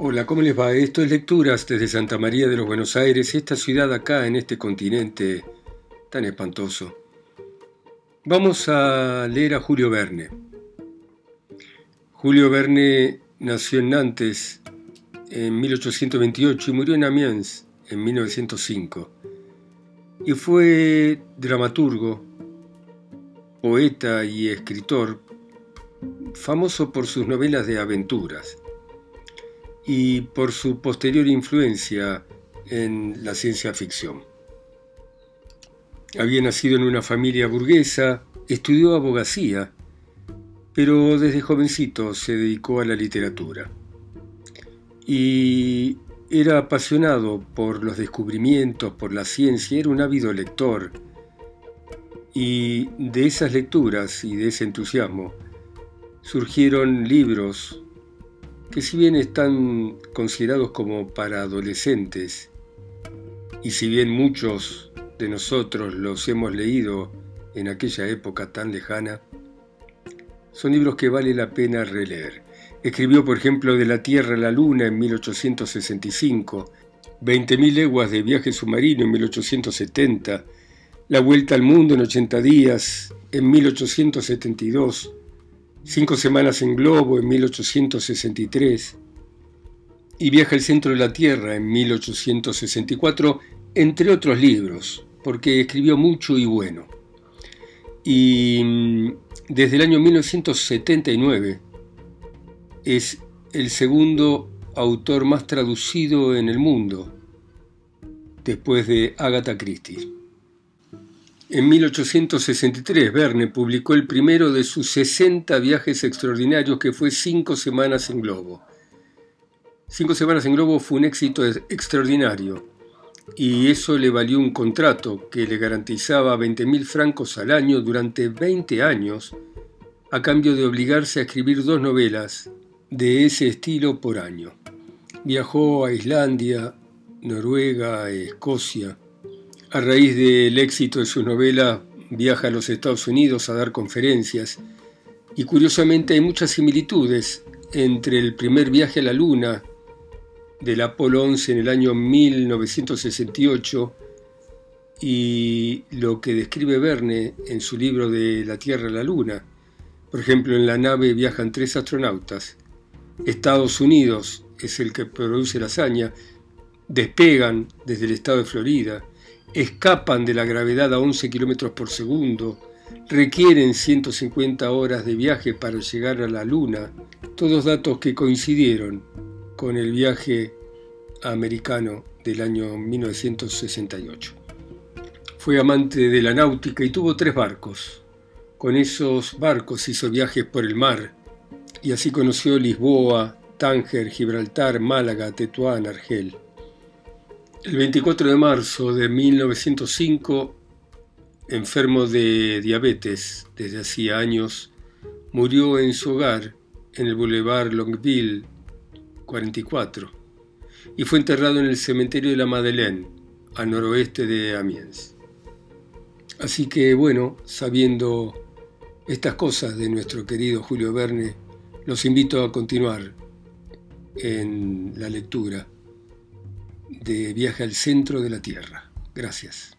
Hola, ¿cómo les va? Esto es Lecturas desde Santa María de los Buenos Aires, esta ciudad acá en este continente tan espantoso. Vamos a leer a Julio Verne. Julio Verne nació en Nantes en 1828 y murió en Amiens en 1905. Y fue dramaturgo, poeta y escritor, famoso por sus novelas de aventuras y por su posterior influencia en la ciencia ficción. Había nacido en una familia burguesa, estudió abogacía, pero desde jovencito se dedicó a la literatura. Y era apasionado por los descubrimientos, por la ciencia, era un ávido lector. Y de esas lecturas y de ese entusiasmo surgieron libros que si bien están considerados como para adolescentes, y si bien muchos de nosotros los hemos leído en aquella época tan lejana, son libros que vale la pena releer. Escribió, por ejemplo, De la Tierra a la Luna en 1865, 20.000 leguas de viaje submarino en 1870, La Vuelta al Mundo en 80 días en 1872, Cinco semanas en globo en 1863 y Viaja al centro de la Tierra en 1864, entre otros libros, porque escribió mucho y bueno. Y mm, desde el año 1979 es el segundo autor más traducido en el mundo, después de Agatha Christie. En 1863, Verne publicó el primero de sus 60 viajes extraordinarios que fue Cinco Semanas en Globo. Cinco Semanas en Globo fue un éxito extraordinario y eso le valió un contrato que le garantizaba 20.000 francos al año durante 20 años a cambio de obligarse a escribir dos novelas de ese estilo por año. Viajó a Islandia, Noruega, Escocia, a raíz del éxito de su novela, viaja a los Estados Unidos a dar conferencias y curiosamente hay muchas similitudes entre el primer viaje a la Luna del Apolo 11 en el año 1968 y lo que describe Verne en su libro de La Tierra a la Luna. Por ejemplo, en la nave viajan tres astronautas. Estados Unidos es el que produce la hazaña. Despegan desde el estado de Florida escapan de la gravedad a 11 km por segundo, requieren 150 horas de viaje para llegar a la Luna, todos datos que coincidieron con el viaje americano del año 1968. Fue amante de la náutica y tuvo tres barcos. Con esos barcos hizo viajes por el mar y así conoció Lisboa, Tánger, Gibraltar, Málaga, Tetuán, Argel. El 24 de marzo de 1905, enfermo de diabetes desde hacía años, murió en su hogar en el Boulevard Longueville 44 y fue enterrado en el cementerio de la Madeleine, al noroeste de Amiens. Así que bueno, sabiendo estas cosas de nuestro querido Julio Verne, los invito a continuar en la lectura Viaje al Centro de la Tierra. Gracias.